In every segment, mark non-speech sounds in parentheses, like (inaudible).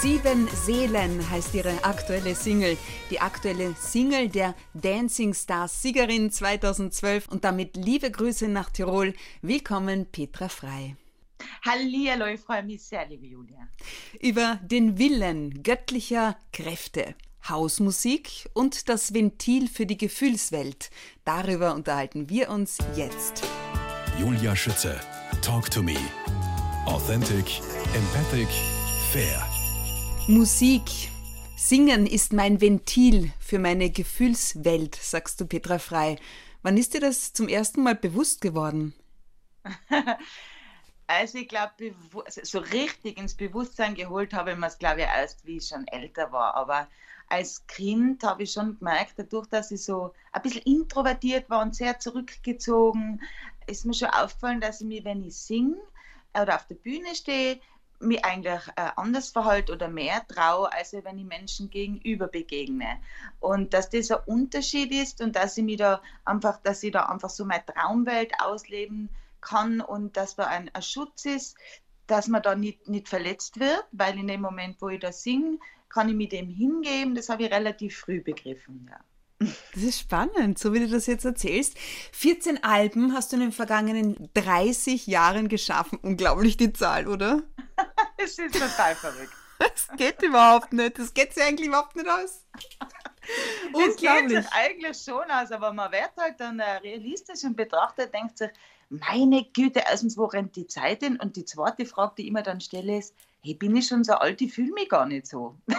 sieben Seelen. Sieben Seelen heißt ihre aktuelle Single. Die aktuelle Single der Dancing Stars Siegerin 2012 und damit liebe Grüße nach Tirol. Willkommen Petra Frei. Hallihallo, ich freue mich sehr, liebe Julia. Über den Willen göttlicher Kräfte. Hausmusik und das Ventil für die Gefühlswelt. Darüber unterhalten wir uns jetzt. Julia Schütze. Talk to me. Authentic, empathic, fair. Musik. Singen ist mein Ventil für meine Gefühlswelt, sagst du Petra Frei. Wann ist dir das zum ersten Mal bewusst geworden? (laughs) Also ich glaube, so richtig ins Bewusstsein geholt habe ich mir es, glaube ich, erst, wie ich schon älter war. Aber als Kind habe ich schon gemerkt, dadurch, dass ich so ein bisschen introvertiert war und sehr zurückgezogen, ist mir schon aufgefallen, dass ich mich, wenn ich singe oder auf der Bühne stehe, mich eigentlich äh, anders verhalte oder mehr traue, als wenn ich Menschen gegenüber begegne. Und dass das ein Unterschied ist und dass ich mich da einfach, dass ich da einfach so meine Traumwelt ausleben kann und dass da ein, ein Schutz ist, dass man da nicht, nicht verletzt wird, weil in dem Moment, wo ich da singe, kann ich mit dem hingeben. Das habe ich relativ früh begriffen, ja. Das ist spannend, so wie du das jetzt erzählst. 14 Alben hast du in den vergangenen 30 Jahren geschaffen. Unglaublich die Zahl, oder? (laughs) Es ist total verrückt. Das geht überhaupt nicht. Das geht sich eigentlich überhaupt nicht aus. Das geht sich eigentlich schon aus, aber man wird halt dann äh, realistisch und betrachtet, denkt sich, meine Güte, erstens, wo rennt die Zeit hin? Und die zweite Frage, die ich immer dann stelle, ist, hey, bin ich schon so alt, ich fühle mich gar nicht so. (laughs)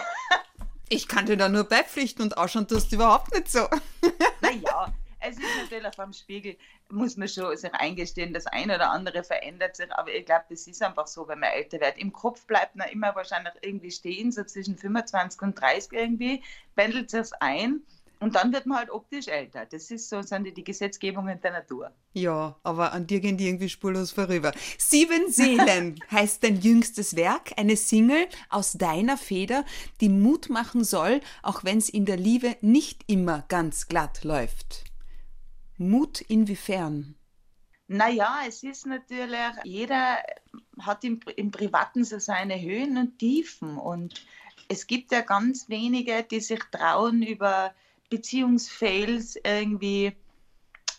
Ich kann dir da nur beipflichten und ausschauen tust du überhaupt nicht so. (laughs) naja, (laughs) es ist natürlich vom Spiegel, muss man schon sich eingestehen, das eine oder andere verändert sich, aber ich glaube, das ist einfach so, wenn man älter wird. Im Kopf bleibt man immer wahrscheinlich irgendwie stehen, so zwischen 25 und 30 irgendwie, pendelt sich ein. Und dann wird man halt optisch älter. Das ist so, sind die, die Gesetzgebungen der Natur. Ja, aber an dir gehen die irgendwie spurlos vorüber. Sieben Seelen (laughs) heißt dein jüngstes Werk, eine Single aus deiner Feder, die Mut machen soll, auch wenn es in der Liebe nicht immer ganz glatt läuft. Mut inwiefern? Naja, es ist natürlich, jeder hat im, im Privaten so seine Höhen und Tiefen. Und es gibt ja ganz wenige, die sich trauen, über Beziehungsfails irgendwie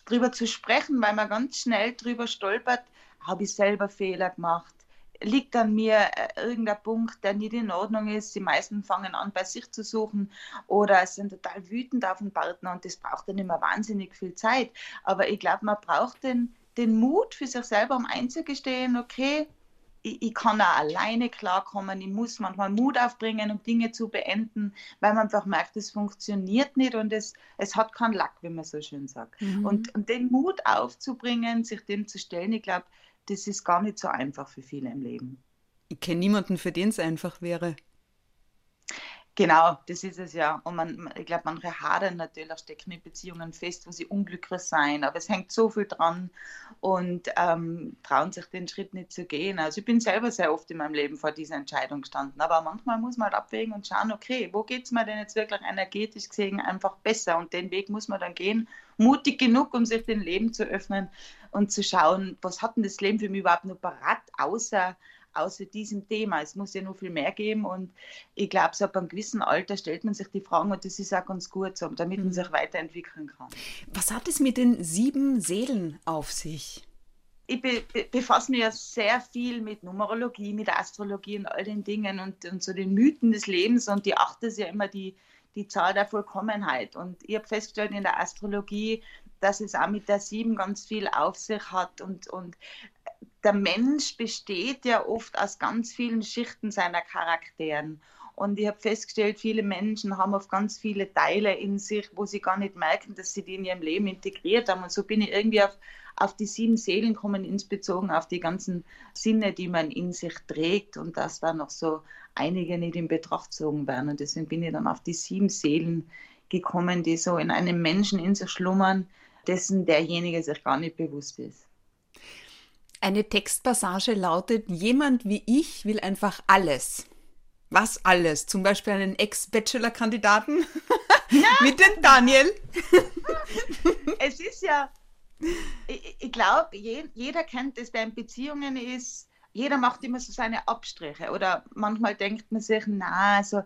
drüber zu sprechen, weil man ganz schnell drüber stolpert, habe ich selber Fehler gemacht, liegt an mir äh, irgendein Punkt, der nicht in Ordnung ist. Die meisten fangen an, bei sich zu suchen oder sind total wütend auf den Partner und das braucht dann immer wahnsinnig viel Zeit. Aber ich glaube, man braucht den, den Mut für sich selber, um einzugestehen, okay, ich, ich, kann auch alleine klarkommen, ich muss manchmal Mut aufbringen, um Dinge zu beenden, weil man einfach merkt, es funktioniert nicht und es, es hat keinen Lack, wie man so schön sagt. Mhm. Und, und den Mut aufzubringen, sich dem zu stellen, ich glaube, das ist gar nicht so einfach für viele im Leben. Ich kenne niemanden, für den es einfach wäre. Genau, das ist es ja. Und man, ich glaube, manche hadern natürlich, stecken in Beziehungen fest, wo sie unglücklich sein. Aber es hängt so viel dran und ähm, trauen sich den Schritt nicht zu gehen. Also ich bin selber sehr oft in meinem Leben vor dieser Entscheidung gestanden. Aber manchmal muss man halt abwägen und schauen, okay, wo geht es mir denn jetzt wirklich energetisch gesehen einfach besser? Und den Weg muss man dann gehen, mutig genug, um sich dem Leben zu öffnen und zu schauen, was hat denn das Leben für mich überhaupt noch parat, außer außer diesem Thema. Es muss ja noch viel mehr geben und ich glaube, so ab einem gewissen Alter stellt man sich die Fragen und das ist auch ganz gut so, damit man mhm. sich weiterentwickeln kann. Was hat es mit den sieben Seelen auf sich? ich be befasse mich ja sehr viel mit Numerologie, mit Astrologie und all den Dingen und, und so den Mythen des Lebens und die achte ist ja immer die, die Zahl der Vollkommenheit. Und ich habe festgestellt in der Astrologie, dass es auch mit der sieben ganz viel auf sich hat und, und der Mensch besteht ja oft aus ganz vielen Schichten seiner Charakteren. Und ich habe festgestellt, viele Menschen haben oft ganz viele Teile in sich, wo sie gar nicht merken, dass sie die in ihrem Leben integriert haben. Und so bin ich irgendwie auf, auf die sieben Seelen gekommen, insbesondere auf die ganzen Sinne, die man in sich trägt und dass da noch so einige nicht in Betracht gezogen werden. Und deswegen bin ich dann auf die sieben Seelen gekommen, die so in einem Menschen in sich schlummern, dessen derjenige sich gar nicht bewusst ist. Eine Textpassage lautet, jemand wie ich will einfach alles. Was alles? Zum Beispiel einen Ex-Bachelor-Kandidaten (laughs) mit dem Daniel. (laughs) es ist ja, ich, ich glaube, je, jeder kennt es, der in Beziehungen ist. Jeder macht immer so seine Abstriche oder manchmal denkt man sich, na, also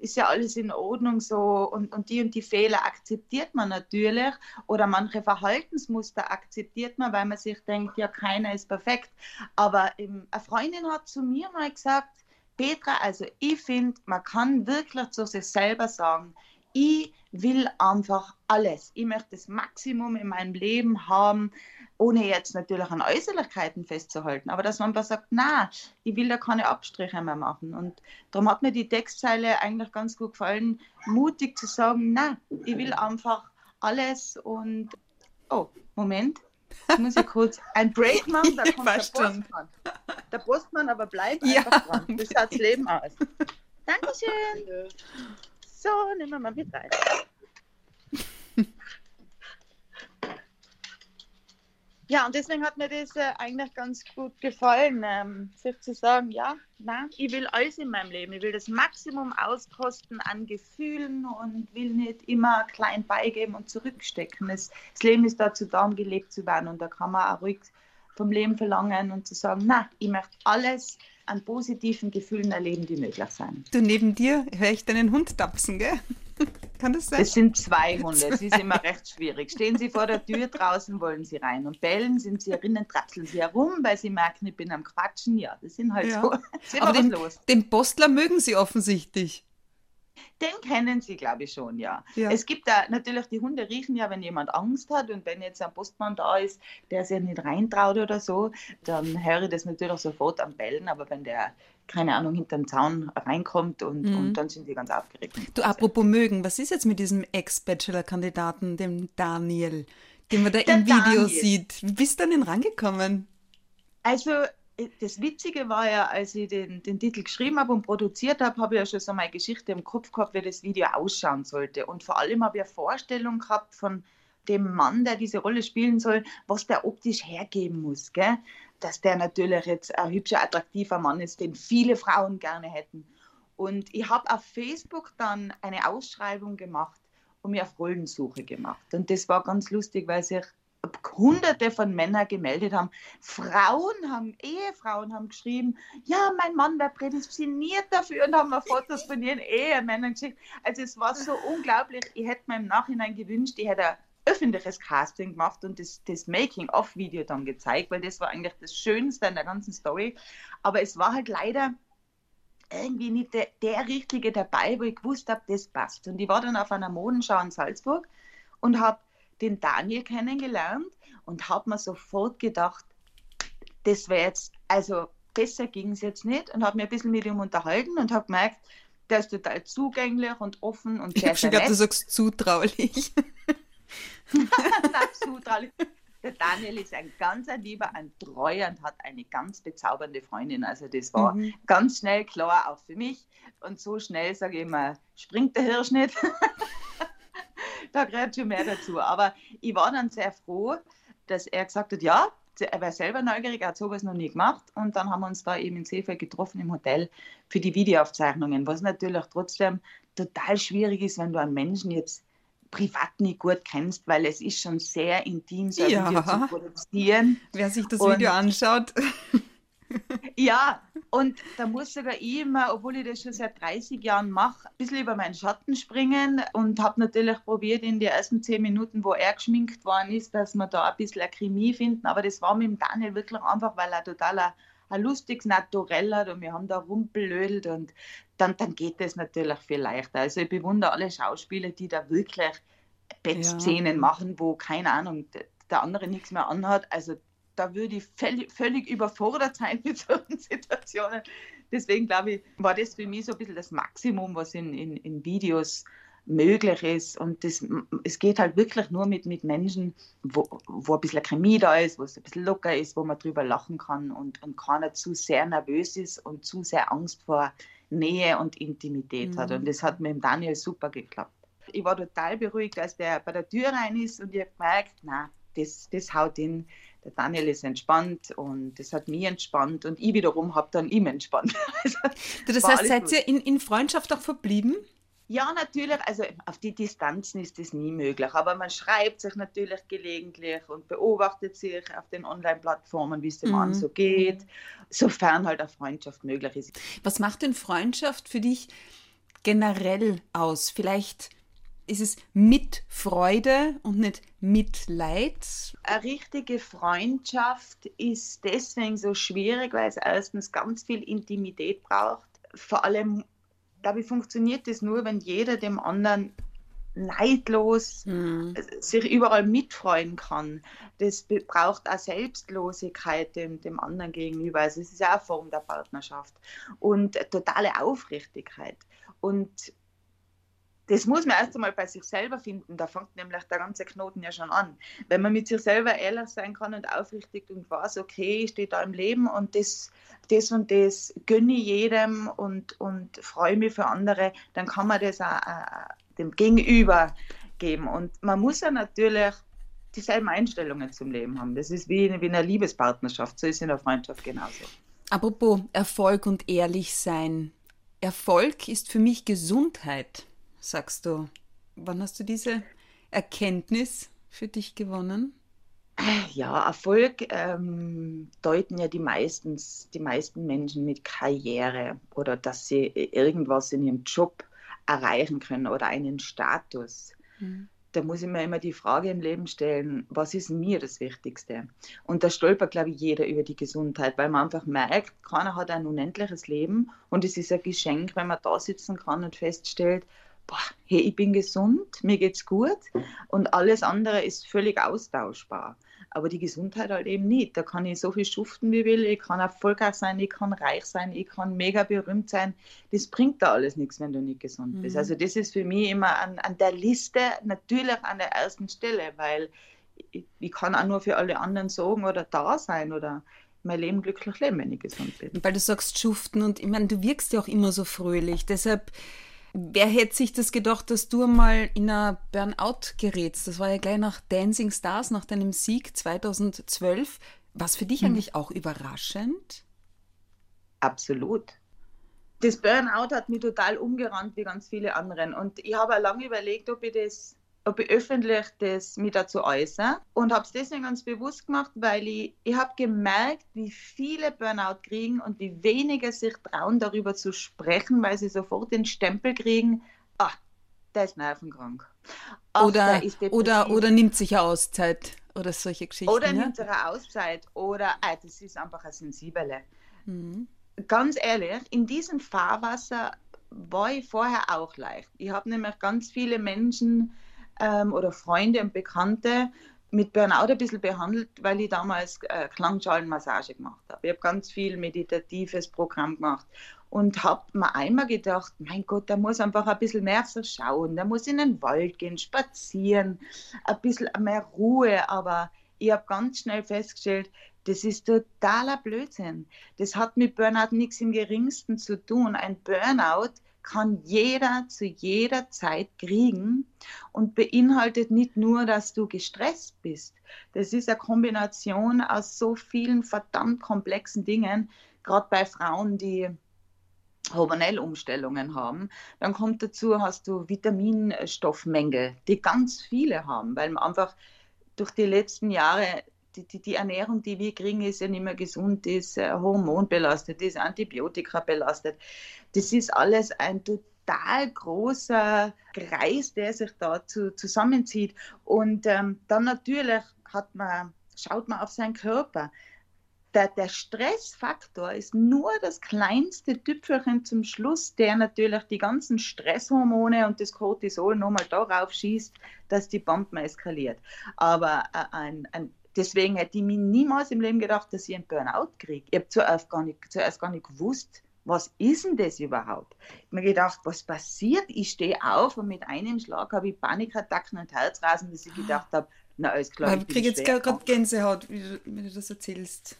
ist ja alles in Ordnung so und, und die und die Fehler akzeptiert man natürlich oder manche Verhaltensmuster akzeptiert man, weil man sich denkt, ja, keiner ist perfekt. Aber ähm, eine Freundin hat zu mir mal gesagt, Petra, also ich finde, man kann wirklich zu sich selber sagen, ich will einfach alles. Ich möchte das Maximum in meinem Leben haben, ohne jetzt natürlich an Äußerlichkeiten festzuhalten. Aber dass man einfach sagt, na, ich will da keine Abstriche mehr machen. Und darum hat mir die Textzeile eigentlich ganz gut gefallen, mutig zu sagen, na, ich will einfach alles und oh, Moment. Jetzt muss ich kurz ein Break (laughs) machen, da kommt der Postmann. Der Postmann aber bleibt einfach ja. dran. Das schaut das Leben aus. Dankeschön. So, nehmen wir mal mit rein. Ja, und deswegen hat mir das äh, eigentlich ganz gut gefallen, ähm, sich zu sagen, ja, nein, ich will alles in meinem Leben. Ich will das Maximum auskosten an Gefühlen und will nicht immer klein beigeben und zurückstecken. Das, das Leben ist dazu da, um gelebt zu werden und da kann man auch ruhig vom Leben verlangen und zu sagen, na, ich möchte alles an positiven Gefühlen erleben, die möglich sind. Du, neben dir höre ich deinen Hund tapsen, gell? (laughs) Kann das sein? Es sind zwei (laughs) Hunde, es ist immer recht schwierig. Stehen sie vor der Tür, draußen wollen sie rein und bellen, sind sie drinnen, trapseln sie herum, weil sie merken, ich bin am Quatschen. Ja, das sind halt ja. so. (laughs) Aber den, den Postler mögen sie offensichtlich. Den kennen Sie, glaube ich, schon, ja. ja. Es gibt da natürlich, die Hunde riechen ja, wenn jemand Angst hat und wenn jetzt ein Postmann da ist, der sich nicht reintraut oder so, dann höre ich das natürlich sofort am Bellen, aber wenn der, keine Ahnung, hinter den Zaun reinkommt und, mhm. und dann sind die ganz aufgeregt. Du, apropos mögen, was ist jetzt mit diesem Ex-Bachelor-Kandidaten, dem Daniel, den man da der im Video Daniel. sieht? Wie bist du an ihn rangekommen? Also das Witzige war ja, als ich den, den Titel geschrieben habe und produziert habe, habe ich ja schon so meine Geschichte im Kopf gehabt, wie das Video ausschauen sollte. Und vor allem habe ich eine Vorstellung gehabt von dem Mann, der diese Rolle spielen soll, was der optisch hergeben muss. Gell? Dass der natürlich jetzt ein hübscher, attraktiver Mann ist, den viele Frauen gerne hätten. Und ich habe auf Facebook dann eine Ausschreibung gemacht und mir auf Rollensuche gemacht. Und das war ganz lustig, weil sich hunderte von Männern gemeldet haben. Frauen haben, Ehefrauen haben geschrieben, ja, mein Mann wäre prädestiniert dafür und haben mir Fotos von ihren Ehemännern geschickt. Also es war so unglaublich. Ich hätte mir im Nachhinein gewünscht, ich hätte ein öffentliches Casting gemacht und das, das Making-of-Video dann gezeigt, weil das war eigentlich das Schönste in der ganzen Story. Aber es war halt leider irgendwie nicht der, der Richtige dabei, wo ich gewusst habe, das passt. Und ich war dann auf einer Modenschau in Salzburg und habe den Daniel kennengelernt und habe mir sofort gedacht, das wäre jetzt, also besser ging es jetzt nicht und habe mir ein bisschen mit ihm unterhalten und habe gemerkt, der ist total zugänglich und offen und sehr, ich habe schon gedacht, du sagst zutraulich. (laughs) Nein, zutraulich. Der Daniel ist ein ganz ein lieber, ein treuer und hat eine ganz bezaubernde Freundin. Also das war mhm. ganz schnell klar, auch für mich. Und so schnell, sage ich immer, springt der Hirsch nicht. (laughs) da gehört schon mehr dazu. Aber ich war dann sehr froh, dass er gesagt hat, ja, er war selber neugierig, er hat sowas noch nie gemacht. Und dann haben wir uns da eben in Seefeld getroffen im Hotel für die Videoaufzeichnungen, was natürlich trotzdem total schwierig ist, wenn du einen Menschen jetzt privat nicht gut kennst, weil es ist schon sehr intim, so ein ja. Video zu produzieren. Wer sich das Video anschaut. Ja, und da muss sogar ich immer, obwohl ich das schon seit 30 Jahren mache, ein bisschen über meinen Schatten springen und habe natürlich probiert in den ersten 10 Minuten, wo er geschminkt worden ist, dass wir da ein bisschen eine Chemie finden. Aber das war mit dem Daniel wirklich einfach, weil er total ein, ein lustiges Naturell hat und wir haben da rumpelödelt und dann, dann geht das natürlich viel leichter. Also ich bewundere alle Schauspieler, die da wirklich Bettszenen ja. machen, wo, keine Ahnung, der andere nichts mehr anhat. Also da würde ich völlig, überfordert sein mit (laughs) solchen Situationen. Deswegen glaube ich, war das für mich so ein bisschen das Maximum, was in, in, in Videos möglich ist. Und das, es geht halt wirklich nur mit, mit Menschen, wo, wo ein bisschen Chemie da ist, wo es ein bisschen locker ist, wo man drüber lachen kann und, und keiner zu sehr nervös ist und zu sehr Angst vor Nähe und Intimität mhm. hat. Und das hat mit dem Daniel super geklappt. Ich war total beruhigt, als der bei der Tür rein ist und ich habe gemerkt, na, das, das haut in. Der Daniel ist entspannt und das hat mich entspannt und ich wiederum habe dann ihm entspannt. (laughs) Also, Das heißt, seid ihr in, in Freundschaft auch verblieben? Ja, natürlich. Also auf die Distanzen ist das nie möglich. Aber man schreibt sich natürlich gelegentlich und beobachtet sich auf den Online-Plattformen, wie es dem Mhm. Mann so geht, sofern halt eine Freundschaft möglich ist. Was macht denn Freundschaft für dich generell aus? Vielleicht ist es mit Freude und nicht Mitleid. Eine richtige Freundschaft ist deswegen so schwierig, weil es erstens ganz viel Intimität braucht. Vor allem, glaube ich, funktioniert das nur, wenn jeder dem anderen neidlos Hm. sich überall mitfreuen kann. Das braucht auch Selbstlosigkeit dem, dem anderen gegenüber. Also es ist ja auch eine Form der Partnerschaft. Und totale Aufrichtigkeit. Und das muss man erst einmal bei sich selber finden. Da fängt nämlich der ganze Knoten ja schon an. Wenn man mit sich selber ehrlich sein kann und aufrichtig und weiß, okay, ich stehe da im Leben und das, das und das gönne ich jedem und, und freue mich für andere, dann kann man das auch äh, dem Gegenüber geben. Und man muss ja natürlich dieselben Einstellungen zum Leben haben. Das ist wie in, wie in einer Liebespartnerschaft. So ist in der Freundschaft genauso. Apropos Erfolg und ehrlich sein. Erfolg ist für mich Gesundheit, sagst du. Wann hast du diese Erkenntnis für dich gewonnen? Ja, Erfolg ähm, deuten ja die, meistens, die meisten Menschen mit Karriere oder dass sie irgendwas in ihrem Job erreichen können oder einen Status. Da muss ich mir immer die Frage im Leben stellen, was ist mir das Wichtigste? Und da stolpert, glaube ich, jeder über die Gesundheit, weil man einfach merkt, keiner hat ein unendliches Leben und es ist ein Geschenk, wenn man da sitzen kann und feststellt, boah, hey, ich bin gesund, mir geht's gut und alles andere ist völlig austauschbar. Aber die Gesundheit halt eben nicht. Da kann ich so viel schuften, wie ich will. Ich kann erfolgreich sein, ich kann reich sein, ich kann mega berühmt sein. Das bringt da alles nichts, wenn du nicht gesund bist. Also das ist für mich immer an, an der Liste natürlich an der ersten Stelle, weil ich, ich kann auch nur für alle anderen sorgen oder da sein oder mein Leben glücklich leben, wenn ich gesund bin. Weil du sagst schuften und ich meine, du wirkst ja auch immer so fröhlich. Deshalb, wer hätte sich das gedacht, dass du mal in einer Burnout gerätst? Das war ja gleich nach Dancing Stars, nach deinem Sieg 2012. Was für dich eigentlich auch überraschend? Absolut. Das Burnout hat mich total umgerannt wie ganz viele anderen. Und ich habe lange überlegt, ob ich das, ob ich öffentlich das mich dazu äußere. Und habe es deswegen ganz bewusst gemacht, weil ich, ich habe gemerkt, wie viele Burnout kriegen und wie wenige sich trauen, darüber zu sprechen, weil sie sofort den Stempel kriegen, ah, der ist nervenkrank. Ach, Oder, oder, oder nimmt sich eine Auszeit oder solche Geschichten. Oder ja? nimmt sich eine Auszeit oder ah, das ist einfach ein Sensible. Mhm. Ganz ehrlich, in diesem Fahrwasser war ich vorher auch leicht. Ich habe nämlich ganz viele Menschen ähm, oder Freunde und Bekannte mit Burnout ein bisschen behandelt, weil ich damals äh, Klangschalenmassage gemacht habe. Ich habe ganz viel meditatives Programm gemacht und habe mir einmal gedacht, mein Gott, der muss einfach ein bisschen mehr schauen, der muss in den Wald gehen, spazieren, ein bisschen mehr Ruhe, aber ich habe ganz schnell festgestellt, das ist totaler Blödsinn. Das hat mit Burnout nichts im geringsten zu tun. Ein Burnout kann jeder zu jeder Zeit kriegen und beinhaltet nicht nur, dass du gestresst bist. Das ist eine Kombination aus so vielen verdammt komplexen Dingen, gerade bei Frauen, die hormonelle Umstellungen haben. Dann kommt dazu, hast du Vitaminstoffmängel, die ganz viele haben, weil man einfach durch die letzten Jahre die, die, die Ernährung, die wir kriegen, ist ja nicht mehr gesund, die ist äh, hormonbelastet, die ist Antibiotika belastet. Das ist alles ein total großer Kreis, der sich dazu zusammenzieht. Und ähm, dann natürlich hat man, schaut man auf seinen Körper. Der, der Stressfaktor ist nur das kleinste Tüpfelchen zum Schluss, der natürlich die ganzen Stresshormone und das Cortisol nochmal darauf schießt, dass die Bombe eskaliert. Aber äh, ein, ein Deswegen hätte ich mir niemals im Leben gedacht, dass ich einen Burnout kriege. Ich habe zuerst gar nicht, zuerst gar nicht gewusst, was ist denn das überhaupt? Ich habe mir gedacht, was passiert? Ich stehe auf und mit einem Schlag habe ich Panikattacken und Herzrasen, dass ich gedacht habe, na alles klar. Ich ich kriege jetzt gerade Gänsehaut, wie du, wie du das erzählst.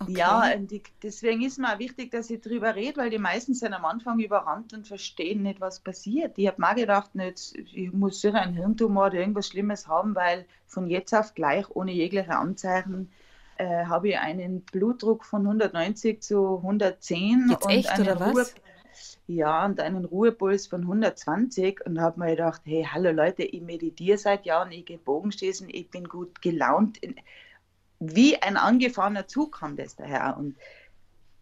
Okay. Ja, und ich, deswegen ist mir auch wichtig, dass ich darüber rede, weil die meisten sind am Anfang überrannt und verstehen nicht, was passiert. Ich habe mir gedacht, nicht, ich muss sicher einen Hirntumor oder irgendwas Schlimmes haben, weil von jetzt auf gleich, ohne jegliche Anzeichen, äh, habe ich einen Blutdruck von 190 zu 110 Jetzt und echt, einen oder was? Ruhe, ja, und einen Ruhepuls von 120 und habe mir gedacht, hey, hallo Leute, ich meditiere seit Jahren, ich gehe Bogenschießen, ich bin gut gelaunt. Wie ein angefahrener Zug kam das daher und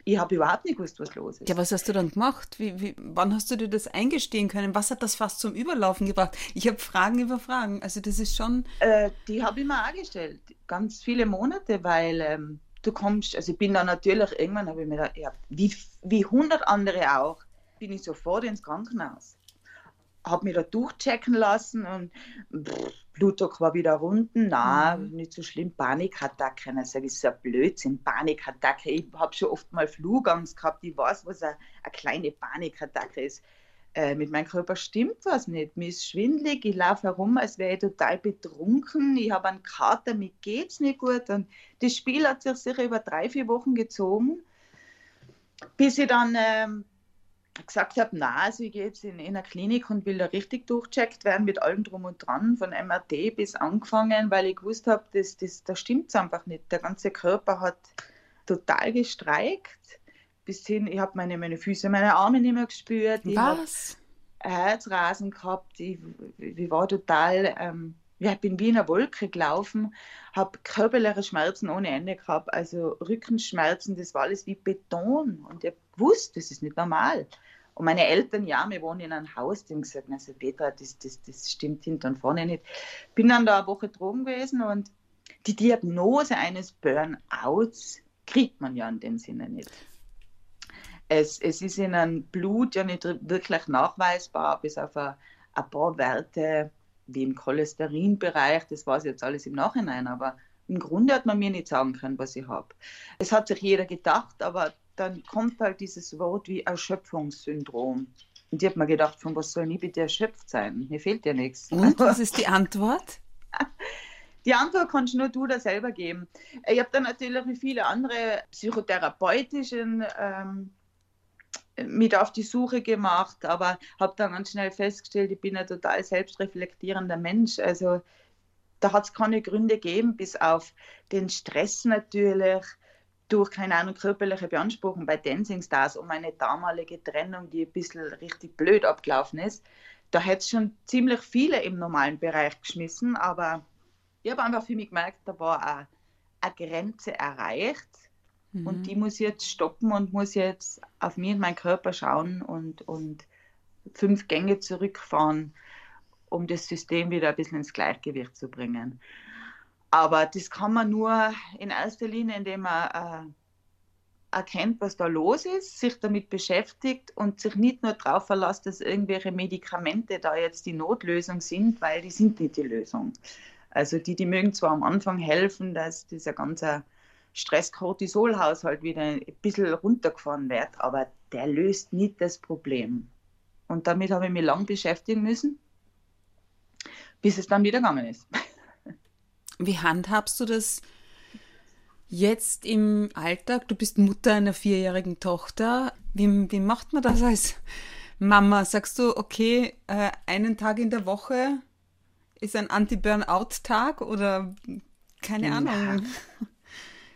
ich habe überhaupt nicht gewusst, was los ist. Ja, was hast du dann gemacht? Wie, wie, wann hast du dir das eingestehen können? Was hat das fast zum Überlaufen gebracht? Ich habe Fragen über Fragen. Also das ist schon. Äh, die habe ich mir auch gestellt, ganz viele Monate, weil ähm, du kommst, also ich bin dann natürlich, irgendwann habe ich mir gedacht, ja, wie, wie 100 andere auch, bin ich sofort ins Krankenhaus. Habe mich da durchchecken lassen und pff, Blutdruck war wieder unten, na, Mhm. nicht so schlimm, Panikattacke. Und dann sage so ein Blödsinn, Panikattacke. Ich habe schon oft mal Flugangst gehabt, ich weiß, was eine, eine kleine Panikattacke ist. Äh, mit meinem Körper stimmt was nicht. Mir ist schwindelig, ich laufe herum, als wäre ich total betrunken. Ich habe einen Kater, mir geht's nicht gut. Und das Spiel hat sich sicher über drei, vier Wochen gezogen, bis ich dann ähm, gesagt habe, na, also ich gehe jetzt in, in eine Klinik und will da richtig durchcheckt werden mit allem drum und dran, von MRT bis angefangen, weil ich gewusst habe, das, das, da stimmt es einfach nicht. Der ganze Körper hat total gestreikt. Bis hin, ich habe meine, meine Füße, meine Arme nicht mehr gespürt. Ich habe Was? Herzrasen gehabt. Ich, ich war total, ähm, ich bin wie in einer Wolke gelaufen, habe körperliche Schmerzen ohne Ende gehabt, also Rückenschmerzen, das war alles wie Beton. Und ich wusste, das ist nicht normal. Und meine Eltern, ja, wir wohnen in einem Haus, die haben gesagt, also Petra, das, das, das stimmt hinten und vorne nicht. Bin dann da eine Woche drogen gewesen und die Diagnose eines Burnouts kriegt man ja in dem Sinne nicht. Es, es ist in einem Blut ja nicht wirklich nachweisbar, bis auf ein, ein paar Werte wie im Cholesterinbereich, das ich jetzt alles im Nachhinein, aber im Grunde hat man mir nicht sagen können, was ich habe. Es hat sich jeder gedacht, aber dann kommt halt dieses Wort wie Erschöpfungssyndrom. Und ich habe mir gedacht, von was soll ich bitte erschöpft sein? Mir fehlt ja nichts. Und (laughs) was ist die Antwort? Die Antwort kannst nur du da selber geben. Ich habe dann natürlich wie viele andere psychotherapeutischen ähm, mit auf die Suche gemacht, aber habe dann ganz schnell festgestellt, ich bin ein total selbstreflektierender Mensch. Also da hat es keine Gründe gegeben, bis auf den Stress natürlich durch, keine Ahnung, körperliche Beanspruchung bei Dancing Stars um eine damalige Trennung, die ein bisschen richtig blöd abgelaufen ist. Da hätte es schon ziemlich viele im normalen Bereich geschmissen, aber ich habe einfach für mich gemerkt, da war eine, Grenze erreicht Mhm. und die muss jetzt stoppen und muss jetzt auf mich und meinen Körper schauen und, und fünf Gänge zurückfahren, um das System wieder ein bisschen ins Gleichgewicht zu bringen. Aber das kann man nur in erster Linie, indem man äh, erkennt, was da los ist, sich damit beschäftigt und sich nicht nur darauf verlässt, dass irgendwelche Medikamente da jetzt die Notlösung sind, weil die sind nicht die Lösung. Also die, die mögen zwar am Anfang helfen, dass dieser ganze Stress-Cortisol-Haushalt wieder ein bisschen runtergefahren wird, aber der löst nicht das Problem. Und damit habe ich mich lang beschäftigen müssen, bis es dann wieder gegangen ist. Wie handhabst du das jetzt im Alltag? Du bist Mutter einer vierjährigen Tochter. Wie, wie macht man das als Mama? Sagst du, okay, äh, einen Tag in der Woche ist ein Anti-Burnout-Tag oder keine. Ahnung?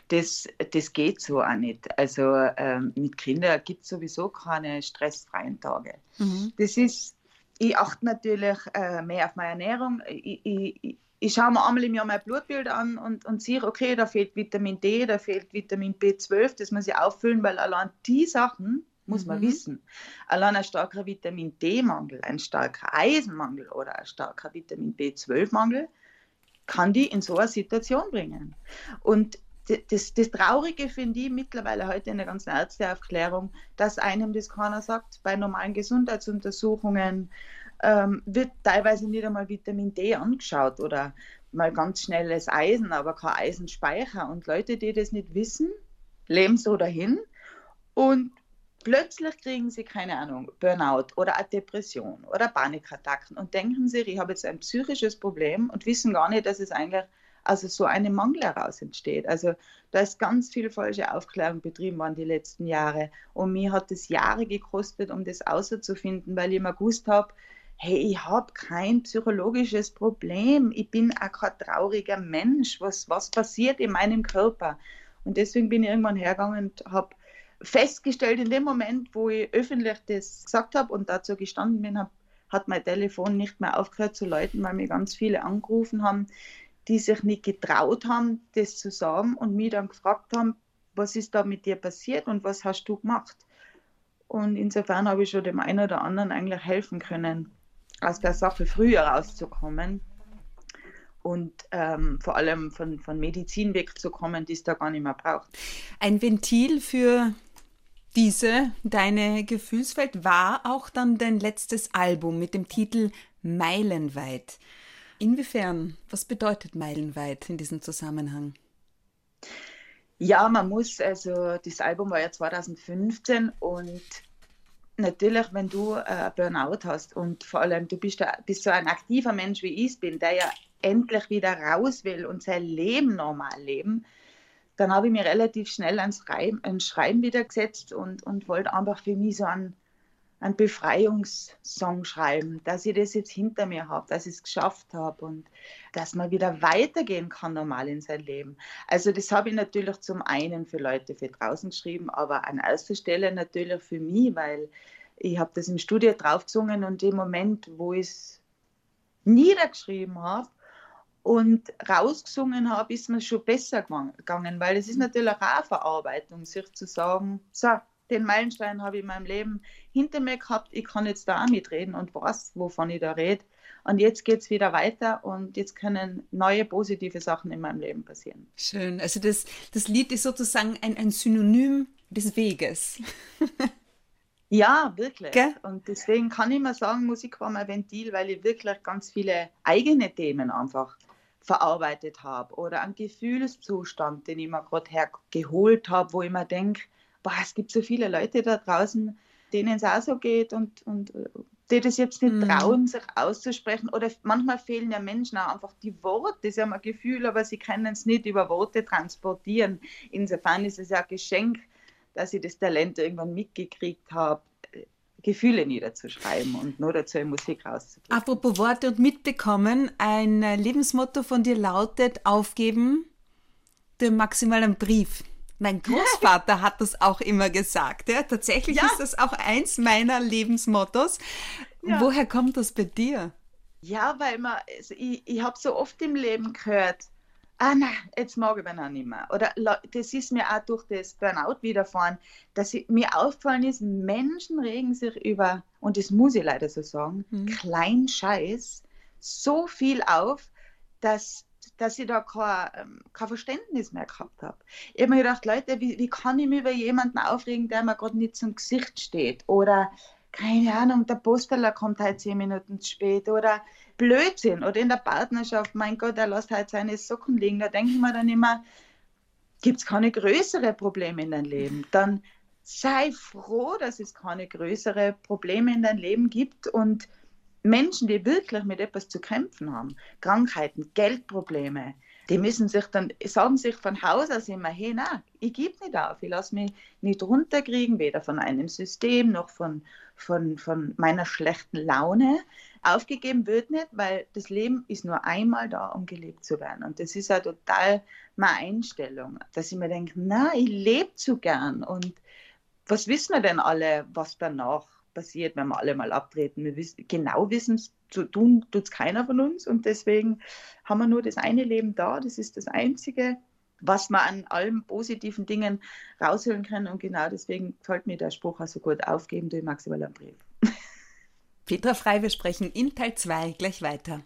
Das, das geht so auch nicht. Also ähm, mit Kindern gibt es sowieso keine stressfreien Tage. Mhm. Das ist, ich achte natürlich äh, mehr auf meine Ernährung. Ich, ich, ich schaue mir einmal im Jahr mein Blutbild an und, und sehe, okay, da fehlt Vitamin D, da fehlt Vitamin B12, das muss ich auffüllen, weil allein die Sachen muss man Mhm. wissen. Allein ein starker Vitamin D-Mangel, ein starker Eisenmangel oder ein starker Vitamin B12-Mangel kann die in so eine Situation bringen. Und das, das Traurige finde ich mittlerweile heute in der ganzen Ärzteaufklärung, dass einem das keiner sagt. Bei normalen Gesundheitsuntersuchungen ähm, wird teilweise nicht einmal Vitamin D angeschaut oder mal ganz schnelles Eisen, aber kein Eisenspeicher. Und Leute, die das nicht wissen, leben so dahin und plötzlich kriegen sie, keine Ahnung, Burnout oder eine Depression oder Panikattacken und denken sich, ich habe jetzt ein psychisches Problem und wissen gar nicht, dass es eigentlich also so eine Mangel heraus entsteht. Also da ist ganz viel falsche Aufklärung betrieben worden die letzten Jahre. Und mir hat es Jahre gekostet, um das auszufinden, weil ich immer gewusst habe, hey, ich habe kein psychologisches Problem, ich bin auch kein trauriger Mensch, was, was passiert in meinem Körper? Und deswegen bin ich irgendwann hergegangen und habe festgestellt, in dem Moment, wo ich öffentlich das gesagt habe und dazu gestanden bin, hab, hat mein Telefon nicht mehr aufgehört zu läuten, weil mir ganz viele angerufen haben, die sich nicht getraut haben, das zu sagen und mich dann gefragt haben, was ist da mit dir passiert und was hast du gemacht? Und insofern habe ich schon dem einen oder anderen eigentlich helfen können, aus der Sache früher rauszukommen und ähm, vor allem von, von Medizin wegzukommen, die es da gar nicht mehr braucht. Ein Ventil für diese, deine Gefühlswelt, war auch dann dein letztes Album mit dem Titel Meilenweit. Inwiefern, was bedeutet Meilenweit in diesem Zusammenhang? Ja, man muss, also das Album war ja 2015 und natürlich, wenn du äh, Burnout hast und vor allem du bist, da, bist so ein aktiver Mensch wie ich bin, der ja endlich wieder raus will und sein Leben normal leben, dann habe ich mir relativ schnell ans Schreiben, ans Schreiben wieder gesetzt und, und wollte einfach für mich so einen, einen Befreiungssong schreiben, dass ich das jetzt hinter mir habe, dass ich es geschafft habe und dass man wieder weitergehen kann normal in sein Leben. Also das habe ich natürlich zum einen für Leute für draußen geschrieben, aber an erster Stelle natürlich für mich, weil ich habe das im Studio draufgesungen und im Moment, wo ich es niedergeschrieben habe, und rausgesungen habe, ist mir schon besser gegangen, weil es ist natürlich auch eine Verarbeitung, sich zu sagen, so, den Meilenstein habe ich in meinem Leben hinter mir gehabt, ich kann jetzt da auch mitreden und weiß, wovon ich da rede. Und jetzt geht es wieder weiter und jetzt können neue positive Sachen in meinem Leben passieren. Schön. Also das, das Lied ist sozusagen ein, ein Synonym des Weges. (laughs) Ja, wirklich. Gell? Und deswegen kann ich mal sagen, Musik war mein Ventil, weil ich wirklich ganz viele eigene Themen einfach verarbeitet habe oder einen Gefühlszustand, den ich mir gerade hergeholt habe, wo ich mir denke, es gibt so viele Leute da draußen, denen es auch so geht und, und die das jetzt nicht mhm. trauen, sich auszusprechen. Oder manchmal fehlen ja Menschen auch einfach die Worte. Sie haben ein Gefühl, aber sie können es nicht über Worte transportieren. Insofern ist es ja ein Geschenk, dass ich das Talent irgendwann mitgekriegt habe, Gefühle niederzuschreiben und nur dazu in Musik rauszubringen. Apropos Worte und mitbekommen, ein Lebensmotto von dir lautet, aufgeben, den maximalen Brief. Mein Großvater hat das auch immer gesagt. Ja? Tatsächlich ja. ist das auch eins meiner Lebensmottos. Ja. Woher kommt das bei dir? Ja, weil man, also ich, ich habe so oft im Leben gehört, ah nein, jetzt mag ich mich noch nicht mehr. Oder das ist mir auch durch das Burnout widerfahren, dass ich, mir aufgefallen ist, Menschen regen sich über, und das muss ich leider so sagen, mhm. klein Scheiß, so viel auf, dass dass ich da kein, ähm, kein Verständnis mehr gehabt habe. Ich habe mir gedacht, Leute, wie, wie kann ich mich über jemanden aufregen, der mir gerade nicht zum Gesicht steht? Oder keine Ahnung, der Posteler kommt halt zehn Minuten zu spät oder Blödsinn oder in der Partnerschaft, mein Gott, er lässt halt seine Socken liegen. Da denke ich mir dann immer, gibt es keine größere Probleme in deinem Leben? Dann sei froh, dass es keine größeren Probleme in deinem Leben gibt und Menschen, die wirklich mit etwas zu kämpfen haben, Krankheiten, Geldprobleme, die müssen sich dann, sagen sich von Haus aus immer, hey, na, ich gebe nicht auf, ich lasse mich nicht runterkriegen, weder von einem System noch von, von, von meiner schlechten Laune. Aufgegeben wird nicht, weil das Leben ist nur einmal da, um gelebt zu werden. Und das ist ja total meine Einstellung, dass ich mir denke, na, ich lebe zu gern. Und was wissen wir denn alle, was danach passiert, wenn wir alle mal abtreten. Wir wissen, genau wissen, zu tun tut es keiner von uns und deswegen haben wir nur das eine Leben da. Das ist das Einzige, was man an allen positiven Dingen rausholen kann und genau deswegen gefällt mir der Spruch auch so gut, aufgeben durch Maximal Brief. Petra Frei, wir sprechen in Teil 2 gleich weiter.